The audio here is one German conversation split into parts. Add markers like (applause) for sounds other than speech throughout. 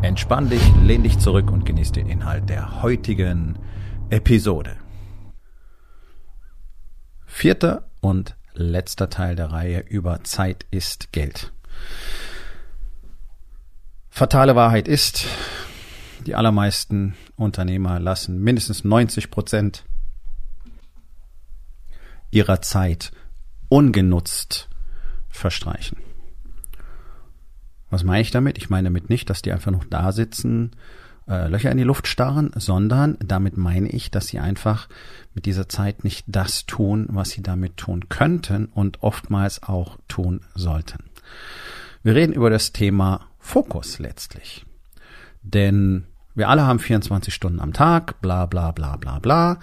Entspann dich, lehn dich zurück und genieß den Inhalt der heutigen Episode. Vierter und letzter Teil der Reihe über Zeit ist Geld. Fatale Wahrheit ist, die allermeisten Unternehmer lassen mindestens 90 Prozent ihrer Zeit ungenutzt verstreichen. Was meine ich damit? Ich meine damit nicht, dass die einfach noch da sitzen, äh, Löcher in die Luft starren, sondern damit meine ich, dass sie einfach mit dieser Zeit nicht das tun, was sie damit tun könnten und oftmals auch tun sollten. Wir reden über das Thema Fokus letztlich. Denn wir alle haben 24 Stunden am Tag, bla bla bla bla bla.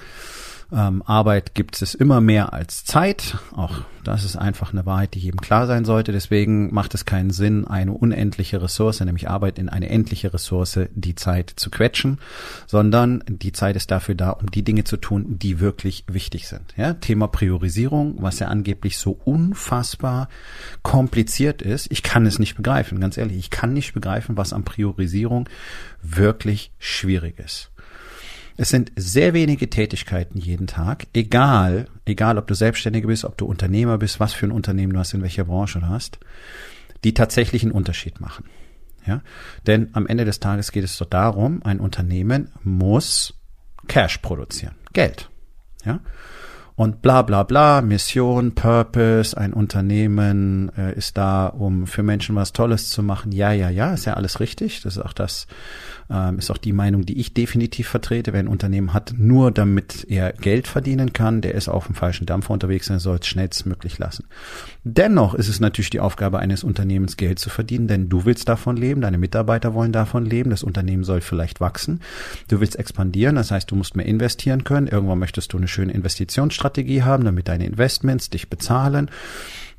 Ähm, Arbeit gibt es immer mehr als Zeit. Auch das ist einfach eine Wahrheit, die jedem klar sein sollte. Deswegen macht es keinen Sinn, eine unendliche Ressource, nämlich Arbeit in eine endliche Ressource, die Zeit zu quetschen, sondern die Zeit ist dafür da, um die Dinge zu tun, die wirklich wichtig sind. Ja, Thema Priorisierung, was ja angeblich so unfassbar kompliziert ist. Ich kann es nicht begreifen, ganz ehrlich. Ich kann nicht begreifen, was an Priorisierung wirklich schwierig ist. Es sind sehr wenige Tätigkeiten jeden Tag, egal, egal ob du Selbstständiger bist, ob du Unternehmer bist, was für ein Unternehmen du hast, in welcher Branche du hast, die tatsächlich einen Unterschied machen. Ja? Denn am Ende des Tages geht es so darum, ein Unternehmen muss Cash produzieren, Geld. Ja? Und bla bla bla, Mission, Purpose, ein Unternehmen äh, ist da, um für Menschen was Tolles zu machen. Ja, ja, ja, ist ja alles richtig. Das ist auch das, ähm, ist auch die Meinung, die ich definitiv vertrete. Wer ein Unternehmen hat, nur damit er Geld verdienen kann, der ist auf dem falschen Dampfer unterwegs und soll es schnellstmöglich lassen. Dennoch ist es natürlich die Aufgabe eines Unternehmens, Geld zu verdienen, denn du willst davon leben, deine Mitarbeiter wollen davon leben, das Unternehmen soll vielleicht wachsen, du willst expandieren, das heißt, du musst mehr investieren können, irgendwann möchtest du eine schöne Investitionsstrategie Exit-Strategie haben, damit deine Investments dich bezahlen,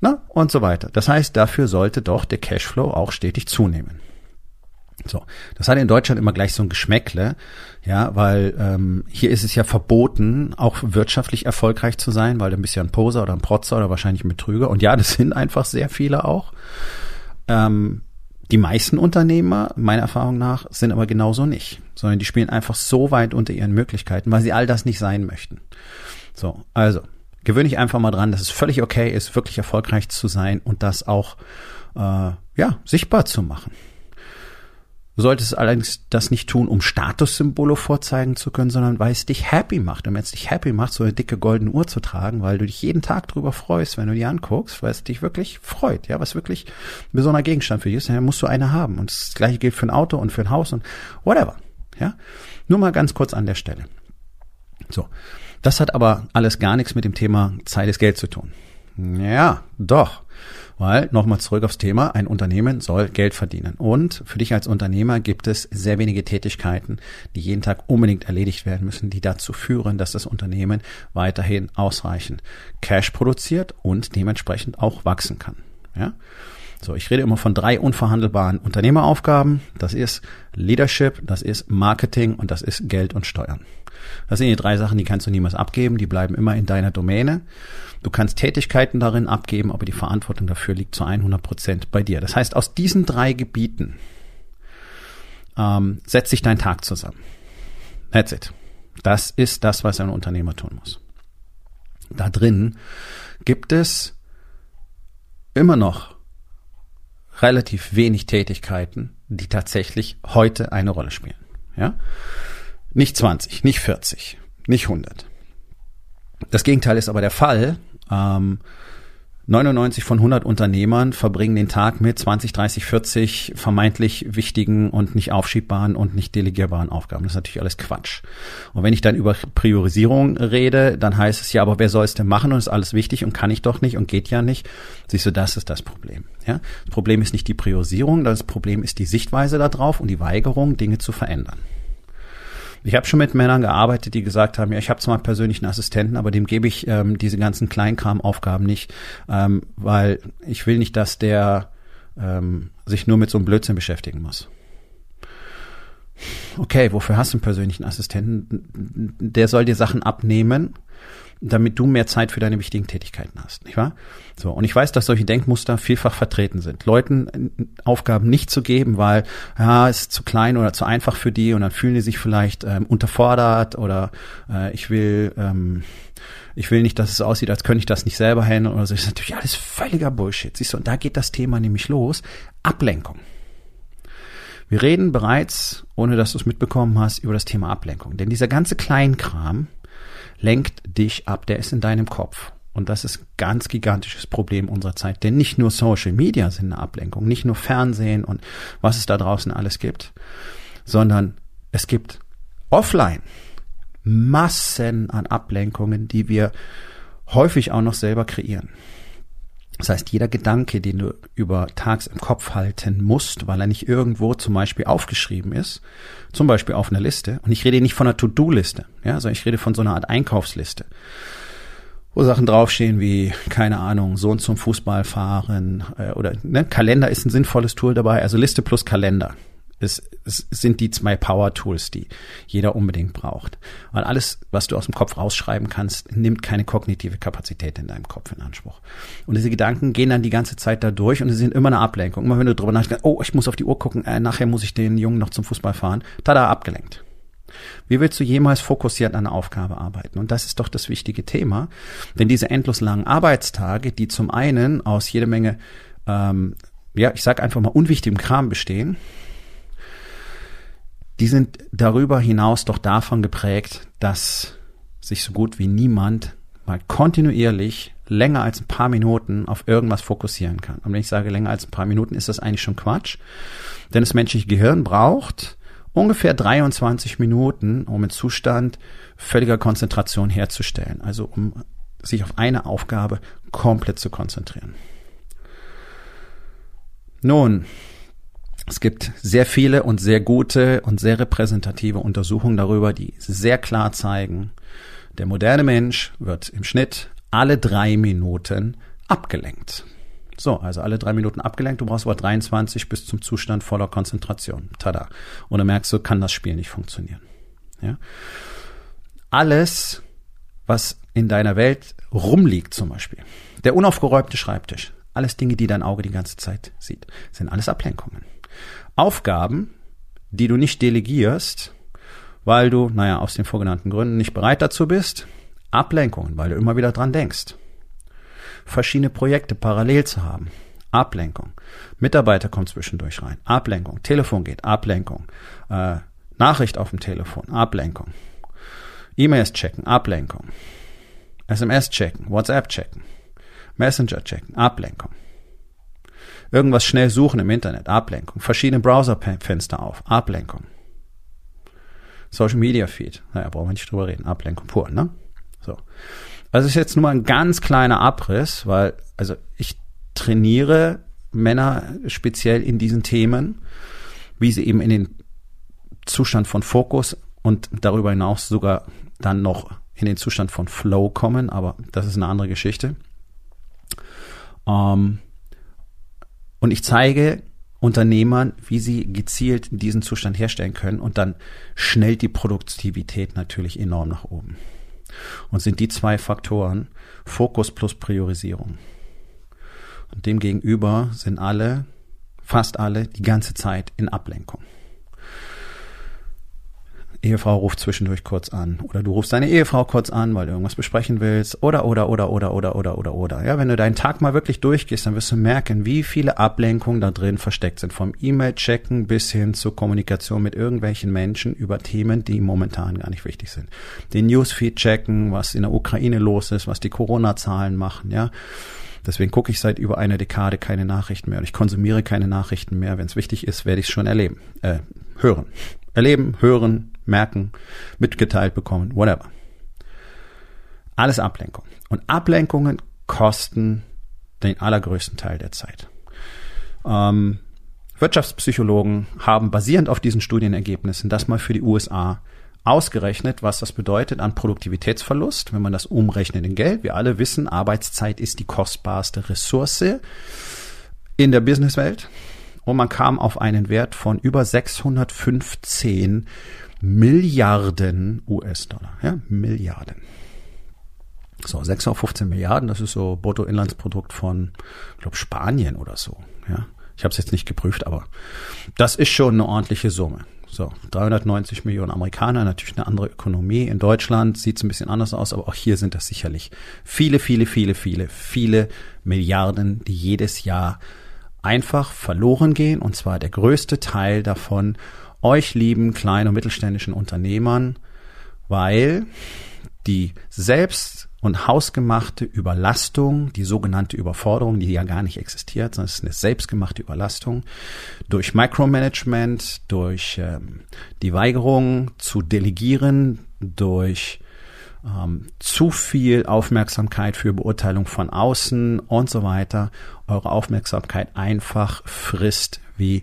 na, und so weiter. Das heißt, dafür sollte doch der Cashflow auch stetig zunehmen. So, das hat in Deutschland immer gleich so ein Geschmäckle, ja, weil ähm, hier ist es ja verboten, auch wirtschaftlich erfolgreich zu sein, weil du bist ja ein Poser oder ein Protzer oder wahrscheinlich ein Betrüger. Und ja, das sind einfach sehr viele auch. Ähm, die meisten Unternehmer, meiner Erfahrung nach, sind aber genauso nicht, sondern die spielen einfach so weit unter ihren Möglichkeiten, weil sie all das nicht sein möchten. So, also gewöhne ich einfach mal dran, dass es völlig okay ist, wirklich erfolgreich zu sein und das auch äh, ja sichtbar zu machen. Du solltest allerdings das nicht tun, um Statussymbole vorzeigen zu können, sondern weil es dich happy macht. Und wenn es dich happy macht, so eine dicke goldene Uhr zu tragen, weil du dich jeden Tag drüber freust, wenn du die anguckst, weil es dich wirklich freut, ja, was wirklich ein besonderer Gegenstand für dich ist, dann musst du eine haben. Und das gleiche gilt für ein Auto und für ein Haus und whatever, ja. Nur mal ganz kurz an der Stelle. So. Das hat aber alles gar nichts mit dem Thema Zeit ist Geld zu tun. Ja, doch. Weil, nochmal zurück aufs Thema, ein Unternehmen soll Geld verdienen. Und für dich als Unternehmer gibt es sehr wenige Tätigkeiten, die jeden Tag unbedingt erledigt werden müssen, die dazu führen, dass das Unternehmen weiterhin ausreichend Cash produziert und dementsprechend auch wachsen kann. Ja? So, ich rede immer von drei unverhandelbaren Unternehmeraufgaben. Das ist Leadership, das ist Marketing und das ist Geld und Steuern. Das sind die drei Sachen, die kannst du niemals abgeben, die bleiben immer in deiner Domäne. Du kannst Tätigkeiten darin abgeben, aber die Verantwortung dafür liegt zu 100 Prozent bei dir. Das heißt, aus diesen drei Gebieten ähm, setzt sich dein Tag zusammen. That's it. Das ist das, was ein Unternehmer tun muss. Da drin gibt es immer noch relativ wenig Tätigkeiten, die tatsächlich heute eine Rolle spielen. Ja? Nicht 20, nicht 40, nicht 100. Das Gegenteil ist aber der Fall. Ähm, 99 von 100 Unternehmern verbringen den Tag mit 20, 30, 40 vermeintlich wichtigen und nicht aufschiebbaren und nicht delegierbaren Aufgaben. Das ist natürlich alles Quatsch. Und wenn ich dann über Priorisierung rede, dann heißt es ja, aber wer soll es denn machen und ist alles wichtig und kann ich doch nicht und geht ja nicht. Siehst du, das ist das Problem. Ja? Das Problem ist nicht die Priorisierung, das Problem ist die Sichtweise darauf und die Weigerung, Dinge zu verändern. Ich habe schon mit Männern gearbeitet, die gesagt haben, ja, ich habe zwar persönlich einen Assistenten, aber dem gebe ich ähm, diese ganzen Kleinkramaufgaben nicht, ähm, weil ich will nicht, dass der ähm, sich nur mit so einem Blödsinn beschäftigen muss. Okay, wofür hast du einen persönlichen Assistenten? Der soll dir Sachen abnehmen, damit du mehr Zeit für deine wichtigen Tätigkeiten hast, nicht wahr? So, und ich weiß, dass solche Denkmuster vielfach vertreten sind. Leuten äh, Aufgaben nicht zu geben, weil ja, es ist zu klein oder zu einfach für die und dann fühlen die sich vielleicht ähm, unterfordert oder äh, ich will ähm, ich will nicht, dass es aussieht, als könnte ich das nicht selber handeln oder so. Das ist natürlich alles völliger Bullshit. Siehst du, und da geht das Thema nämlich los. Ablenkung. Wir reden bereits, ohne dass du es mitbekommen hast, über das Thema Ablenkung. Denn dieser ganze Kleinkram, lenkt dich ab, der ist in deinem Kopf. Und das ist ein ganz gigantisches Problem unserer Zeit. Denn nicht nur Social Media sind eine Ablenkung, nicht nur Fernsehen und was es da draußen alles gibt, sondern es gibt offline Massen an Ablenkungen, die wir häufig auch noch selber kreieren. Das heißt, jeder Gedanke, den du über tags im Kopf halten musst, weil er nicht irgendwo zum Beispiel aufgeschrieben ist, zum Beispiel auf einer Liste, und ich rede nicht von einer To-Do-Liste, ja, sondern ich rede von so einer Art Einkaufsliste, wo Sachen draufstehen wie, keine Ahnung, Sohn zum Fußball fahren, äh, oder ne, Kalender ist ein sinnvolles Tool dabei, also Liste plus Kalender es, es sind die zwei Power Tools, die jeder unbedingt braucht. Weil alles, was du aus dem Kopf rausschreiben kannst, nimmt keine kognitive Kapazität in deinem Kopf in Anspruch. Und diese Gedanken gehen dann die ganze Zeit da durch und sie sind immer eine Ablenkung. Immer wenn du drüber nachdenkst, oh, ich muss auf die Uhr gucken, äh, nachher muss ich den Jungen noch zum Fußball fahren, tada, abgelenkt. Wie willst du jemals fokussiert an einer Aufgabe arbeiten? Und das ist doch das wichtige Thema. Denn diese endlos langen Arbeitstage, die zum einen aus jede Menge, ähm, ja, ich sag einfach mal unwichtigem Kram bestehen, die sind darüber hinaus doch davon geprägt, dass sich so gut wie niemand mal kontinuierlich länger als ein paar Minuten auf irgendwas fokussieren kann. Und wenn ich sage länger als ein paar Minuten, ist das eigentlich schon Quatsch. Denn das menschliche Gehirn braucht ungefähr 23 Minuten, um einen Zustand völliger Konzentration herzustellen. Also um sich auf eine Aufgabe komplett zu konzentrieren. Nun, es gibt sehr viele und sehr gute und sehr repräsentative Untersuchungen darüber, die sehr klar zeigen, der moderne Mensch wird im Schnitt alle drei Minuten abgelenkt. So, also alle drei Minuten abgelenkt. Du brauchst aber 23 bis zum Zustand voller Konzentration. Tada. Und dann merkst du, kann das Spiel nicht funktionieren. Ja? Alles, was in deiner Welt rumliegt zum Beispiel, der unaufgeräumte Schreibtisch, alles Dinge, die dein Auge die ganze Zeit sieht, sind alles Ablenkungen. Aufgaben, die du nicht delegierst, weil du, naja, aus den vorgenannten Gründen nicht bereit dazu bist. Ablenkungen, weil du immer wieder dran denkst. Verschiedene Projekte parallel zu haben. Ablenkung. Mitarbeiter kommt zwischendurch rein. Ablenkung. Telefon geht. Ablenkung. Äh, Nachricht auf dem Telefon. Ablenkung. E-Mails checken. Ablenkung. SMS checken. WhatsApp checken. Messenger checken. Ablenkung. Irgendwas schnell suchen im Internet, Ablenkung. Verschiedene Browserfenster auf, Ablenkung. Social Media Feed, naja, brauchen wir nicht drüber reden, Ablenkung pur, ne? So. Also ist jetzt nur mal ein ganz kleiner Abriss, weil, also ich trainiere Männer speziell in diesen Themen, wie sie eben in den Zustand von Fokus und darüber hinaus sogar dann noch in den Zustand von Flow kommen, aber das ist eine andere Geschichte. Ähm, und ich zeige Unternehmern, wie sie gezielt diesen Zustand herstellen können und dann schnellt die Produktivität natürlich enorm nach oben. Und sind die zwei Faktoren Fokus plus Priorisierung. Und demgegenüber sind alle, fast alle, die ganze Zeit in Ablenkung. Ehefrau ruft zwischendurch kurz an oder du rufst deine Ehefrau kurz an, weil du irgendwas besprechen willst oder oder oder oder oder oder oder oder. Ja, wenn du deinen Tag mal wirklich durchgehst, dann wirst du merken, wie viele Ablenkungen da drin versteckt sind, vom E-Mail-Checken bis hin zur Kommunikation mit irgendwelchen Menschen über Themen, die momentan gar nicht wichtig sind. Den Newsfeed checken, was in der Ukraine los ist, was die Corona-Zahlen machen, ja Deswegen gucke ich seit über einer Dekade keine Nachrichten mehr und ich konsumiere keine Nachrichten mehr. Wenn es wichtig ist, werde ich es schon erleben, äh, hören. Erleben, hören, merken, mitgeteilt bekommen, whatever. Alles Ablenkung. Und Ablenkungen kosten den allergrößten Teil der Zeit. Ähm, Wirtschaftspsychologen haben basierend auf diesen Studienergebnissen das mal für die USA ausgerechnet, was das bedeutet an Produktivitätsverlust, wenn man das umrechnet in Geld. Wir alle wissen, Arbeitszeit ist die kostbarste Ressource in der Businesswelt. Und man kam auf einen Wert von über 615 Milliarden US-Dollar. Ja, Milliarden. So, 615 Milliarden, das ist so Bruttoinlandsprodukt von, glaube, Spanien oder so. Ja, ich habe es jetzt nicht geprüft, aber das ist schon eine ordentliche Summe. So, 390 Millionen Amerikaner, natürlich eine andere Ökonomie. In Deutschland sieht es ein bisschen anders aus, aber auch hier sind das sicherlich viele, viele, viele, viele, viele Milliarden, die jedes Jahr einfach verloren gehen. Und zwar der größte Teil davon euch lieben kleinen und mittelständischen Unternehmern, weil die selbst und hausgemachte Überlastung, die sogenannte Überforderung, die ja gar nicht existiert, sondern es ist eine selbstgemachte Überlastung, durch Micromanagement, durch ähm, die Weigerung zu delegieren, durch ähm, zu viel Aufmerksamkeit für Beurteilung von außen und so weiter, eure Aufmerksamkeit einfach frisst wie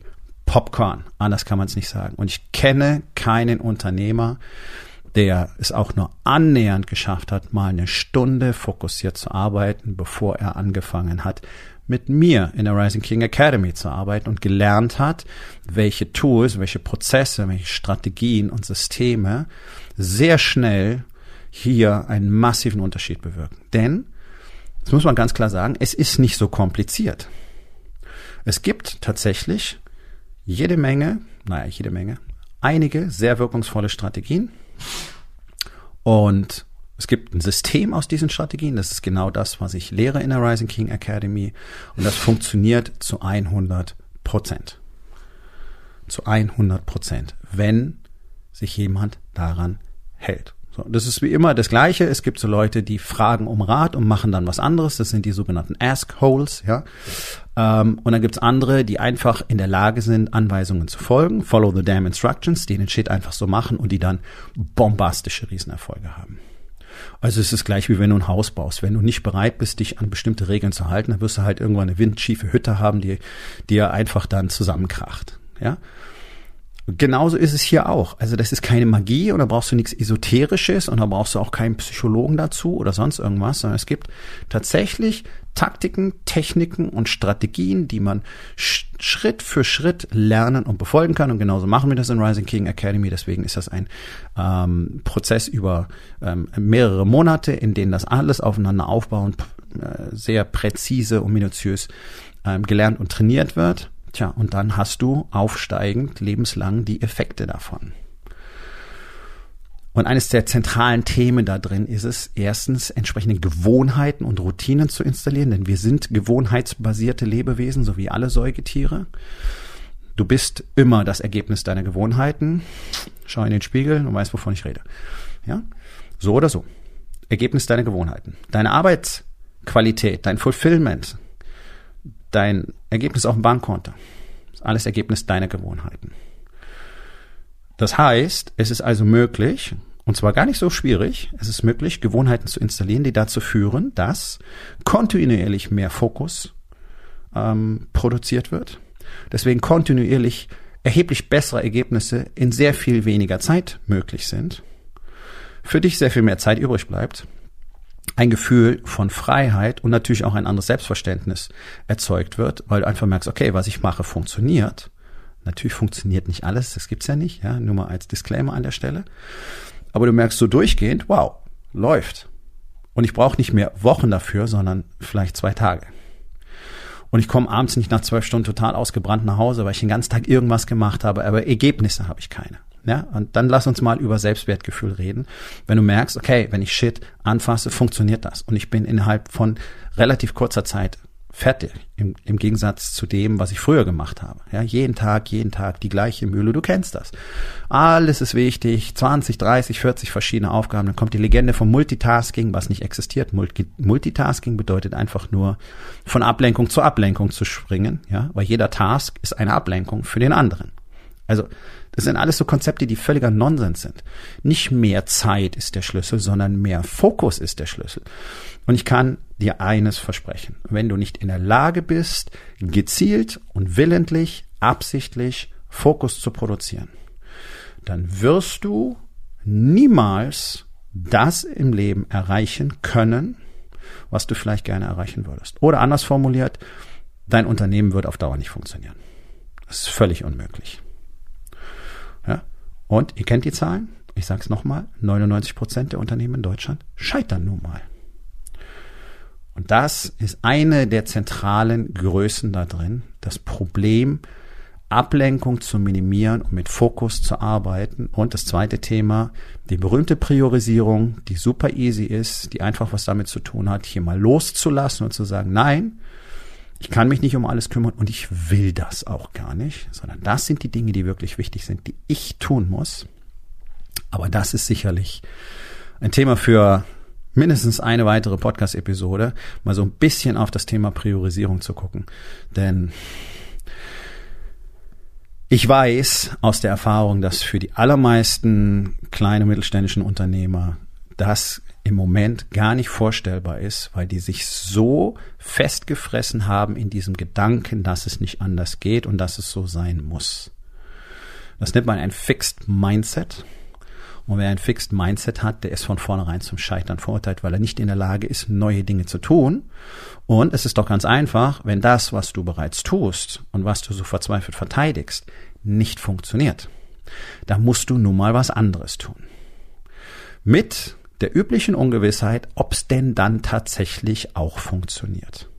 Popcorn. Anders kann man es nicht sagen. Und ich kenne keinen Unternehmer, der es auch nur annähernd geschafft hat, mal eine Stunde fokussiert zu arbeiten, bevor er angefangen hat, mit mir in der Rising King Academy zu arbeiten und gelernt hat, welche Tools, welche Prozesse, welche Strategien und Systeme sehr schnell hier einen massiven Unterschied bewirken. Denn, das muss man ganz klar sagen, es ist nicht so kompliziert. Es gibt tatsächlich jede Menge, naja, jede Menge, einige sehr wirkungsvolle Strategien, und es gibt ein System aus diesen Strategien. Das ist genau das, was ich lehre in der Rising King Academy. Und das funktioniert zu 100 Prozent. Zu 100 Prozent, wenn sich jemand daran hält. So, das ist wie immer das Gleiche. Es gibt so Leute, die fragen um Rat und machen dann was anderes. Das sind die sogenannten Ask-Holes, ja. Ähm, und dann gibt's andere, die einfach in der Lage sind, Anweisungen zu folgen. Follow the damn instructions, die den Shit einfach so machen und die dann bombastische Riesenerfolge haben. Also es ist gleich wie wenn du ein Haus baust. Wenn du nicht bereit bist, dich an bestimmte Regeln zu halten, dann wirst du halt irgendwann eine windschiefe Hütte haben, die dir einfach dann zusammenkracht. Ja. Genauso ist es hier auch. Also das ist keine Magie und da brauchst du nichts Esoterisches und da brauchst du auch keinen Psychologen dazu oder sonst irgendwas, sondern es gibt tatsächlich Taktiken, Techniken und Strategien, die man Schritt für Schritt lernen und befolgen kann. Und genauso machen wir das in Rising King Academy. Deswegen ist das ein ähm, Prozess über ähm, mehrere Monate, in denen das alles aufeinander aufbauen, äh, sehr präzise und minutiös ähm, gelernt und trainiert wird. Tja, und dann hast du aufsteigend lebenslang die Effekte davon. Und eines der zentralen Themen da drin ist es, erstens entsprechende Gewohnheiten und Routinen zu installieren, denn wir sind gewohnheitsbasierte Lebewesen, so wie alle Säugetiere. Du bist immer das Ergebnis deiner Gewohnheiten. Schau in den Spiegel und weißt, wovon ich rede. Ja? So oder so. Ergebnis deiner Gewohnheiten. Deine Arbeitsqualität, dein Fulfillment, dein Ergebnis auf dem Bankkonto. Das ist alles Ergebnis deiner Gewohnheiten. Das heißt, es ist also möglich, und zwar gar nicht so schwierig, es ist möglich, Gewohnheiten zu installieren, die dazu führen, dass kontinuierlich mehr Fokus ähm, produziert wird. Deswegen kontinuierlich erheblich bessere Ergebnisse in sehr viel weniger Zeit möglich sind. Für dich sehr viel mehr Zeit übrig bleibt ein Gefühl von Freiheit und natürlich auch ein anderes Selbstverständnis erzeugt wird, weil du einfach merkst, okay, was ich mache, funktioniert. Natürlich funktioniert nicht alles, das gibt's ja nicht, ja, nur mal als Disclaimer an der Stelle. Aber du merkst so durchgehend, wow, läuft. Und ich brauche nicht mehr Wochen dafür, sondern vielleicht zwei Tage. Und ich komme abends nicht nach zwölf Stunden total ausgebrannt nach Hause, weil ich den ganzen Tag irgendwas gemacht habe, aber Ergebnisse habe ich keine. Ja, und dann lass uns mal über Selbstwertgefühl reden. Wenn du merkst, okay, wenn ich Shit anfasse, funktioniert das. Und ich bin innerhalb von relativ kurzer Zeit Fertig. Im, Im Gegensatz zu dem, was ich früher gemacht habe. Ja, jeden Tag, jeden Tag die gleiche Mühle. Du kennst das. Alles ist wichtig. 20, 30, 40 verschiedene Aufgaben. Dann kommt die Legende vom Multitasking, was nicht existiert. Multitasking bedeutet einfach nur von Ablenkung zu Ablenkung zu springen. Ja, weil jeder Task ist eine Ablenkung für den anderen. Also, das sind alles so Konzepte, die völliger Nonsens sind. Nicht mehr Zeit ist der Schlüssel, sondern mehr Fokus ist der Schlüssel. Und ich kann dir eines versprechen. Wenn du nicht in der Lage bist, gezielt und willentlich, absichtlich Fokus zu produzieren, dann wirst du niemals das im Leben erreichen können, was du vielleicht gerne erreichen würdest. Oder anders formuliert, dein Unternehmen wird auf Dauer nicht funktionieren. Das ist völlig unmöglich. Und ihr kennt die Zahlen. Ich sage es nochmal, 99 Prozent der Unternehmen in Deutschland scheitern nun mal. Und das ist eine der zentralen Größen da drin, das Problem, Ablenkung zu minimieren und mit Fokus zu arbeiten. Und das zweite Thema, die berühmte Priorisierung, die super easy ist, die einfach was damit zu tun hat, hier mal loszulassen und zu sagen, nein, ich kann mich nicht um alles kümmern und ich will das auch gar nicht, sondern das sind die Dinge, die wirklich wichtig sind, die ich tun muss. Aber das ist sicherlich ein Thema für mindestens eine weitere Podcast-Episode, mal so ein bisschen auf das Thema Priorisierung zu gucken. Denn ich weiß aus der Erfahrung, dass für die allermeisten kleine mittelständischen Unternehmer das im Moment gar nicht vorstellbar ist, weil die sich so festgefressen haben in diesem Gedanken, dass es nicht anders geht und dass es so sein muss. Das nennt man ein Fixed Mindset. Und wer ein Fixed Mindset hat, der ist von vornherein zum Scheitern verurteilt, weil er nicht in der Lage ist, neue Dinge zu tun. Und es ist doch ganz einfach, wenn das, was du bereits tust und was du so verzweifelt verteidigst, nicht funktioniert. Da musst du nun mal was anderes tun. Mit der üblichen Ungewissheit, ob es denn dann tatsächlich auch funktioniert.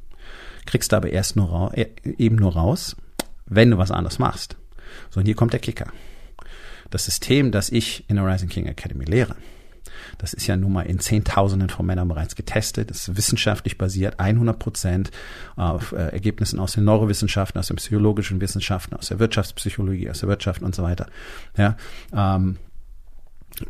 Kriegst du aber erst nur äh, eben nur raus, wenn du was anderes machst. So, und hier kommt der Kicker das System, das ich in der Rising King Academy lehre, das ist ja nun mal in Zehntausenden von Männern bereits getestet. Das ist wissenschaftlich basiert, 100 Prozent auf äh, Ergebnissen aus den Neurowissenschaften, aus den psychologischen Wissenschaften, aus der Wirtschaftspsychologie, aus der Wirtschaft und so weiter. Ja, ähm,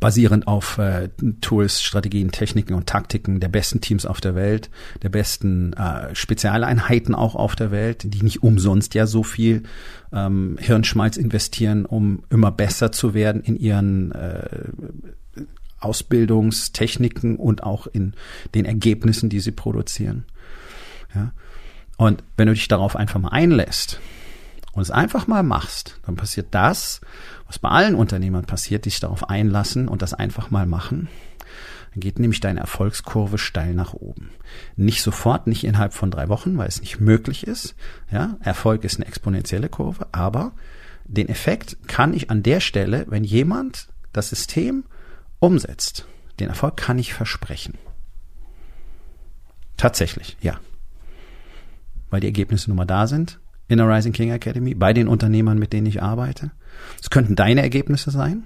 basierend auf äh, Tools, Strategien, Techniken und Taktiken der besten Teams auf der Welt, der besten äh, Spezialeinheiten auch auf der Welt, die nicht umsonst ja so viel ähm, Hirnschmalz investieren, um immer besser zu werden in ihren äh, Ausbildungstechniken und auch in den Ergebnissen, die sie produzieren. Ja. Und wenn du dich darauf einfach mal einlässt und es einfach mal machst, dann passiert das, was bei allen Unternehmern passiert, die sich darauf einlassen und das einfach mal machen, dann geht nämlich deine Erfolgskurve steil nach oben. Nicht sofort, nicht innerhalb von drei Wochen, weil es nicht möglich ist. Ja, Erfolg ist eine exponentielle Kurve, aber den Effekt kann ich an der Stelle, wenn jemand das System umsetzt, den Erfolg kann ich versprechen. Tatsächlich, ja. Weil die Ergebnisse nun mal da sind in der Rising King Academy, bei den Unternehmern, mit denen ich arbeite. Es könnten deine Ergebnisse sein.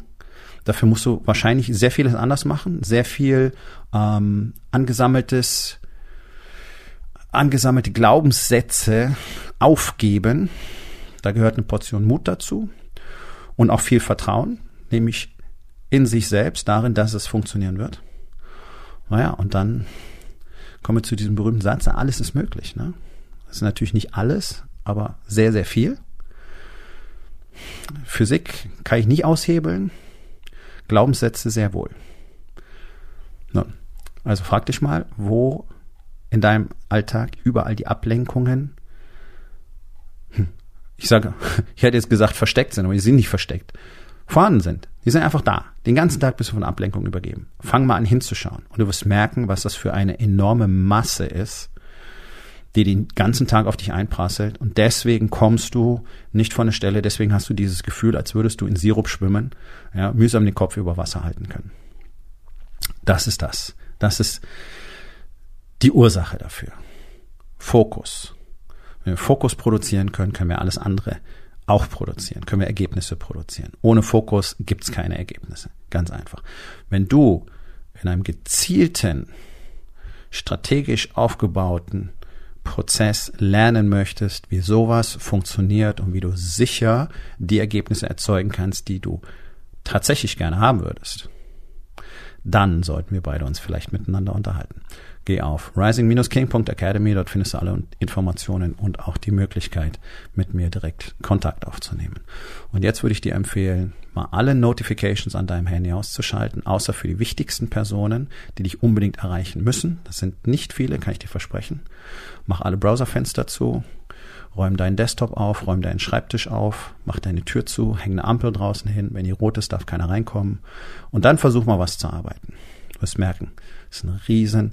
Dafür musst du wahrscheinlich sehr vieles anders machen, sehr viel ähm, angesammeltes, angesammelte Glaubenssätze aufgeben. Da gehört eine Portion Mut dazu und auch viel Vertrauen, nämlich in sich selbst, darin, dass es funktionieren wird. Naja, und dann kommen wir zu diesem berühmten Satz, alles ist möglich. Ne? Das ist natürlich nicht alles, aber sehr, sehr viel. Physik kann ich nicht aushebeln, Glaubenssätze sehr wohl. Nun, also frag dich mal, wo in deinem Alltag überall die Ablenkungen, hm, ich sage, (laughs) ich hätte jetzt gesagt versteckt sind, aber die sind nicht versteckt, vorhanden sind. Die sind einfach da. Den ganzen Tag bist du von Ablenkung übergeben. Fang mal an hinzuschauen und du wirst merken, was das für eine enorme Masse ist, die den ganzen Tag auf dich einprasselt und deswegen kommst du nicht von der Stelle, deswegen hast du dieses Gefühl, als würdest du in Sirup schwimmen, ja, mühsam den Kopf über Wasser halten können. Das ist das. Das ist die Ursache dafür. Fokus. Wenn wir Fokus produzieren können, können wir alles andere auch produzieren, können wir Ergebnisse produzieren. Ohne Fokus gibt's keine Ergebnisse. Ganz einfach. Wenn du in einem gezielten, strategisch aufgebauten Prozess lernen möchtest, wie sowas funktioniert und wie du sicher die Ergebnisse erzeugen kannst, die du tatsächlich gerne haben würdest, dann sollten wir beide uns vielleicht miteinander unterhalten. Geh auf rising-king.academy, dort findest du alle Informationen und auch die Möglichkeit, mit mir direkt Kontakt aufzunehmen. Und jetzt würde ich dir empfehlen, mal alle Notifications an deinem Handy auszuschalten, außer für die wichtigsten Personen, die dich unbedingt erreichen müssen. Das sind nicht viele, kann ich dir versprechen. Mach alle Browserfenster zu, räum deinen Desktop auf, räum deinen Schreibtisch auf, mach deine Tür zu, häng eine Ampel draußen hin. Wenn die rot ist, darf keiner reinkommen. Und dann versuch mal was zu arbeiten. Du wirst merken, es ist ein riesen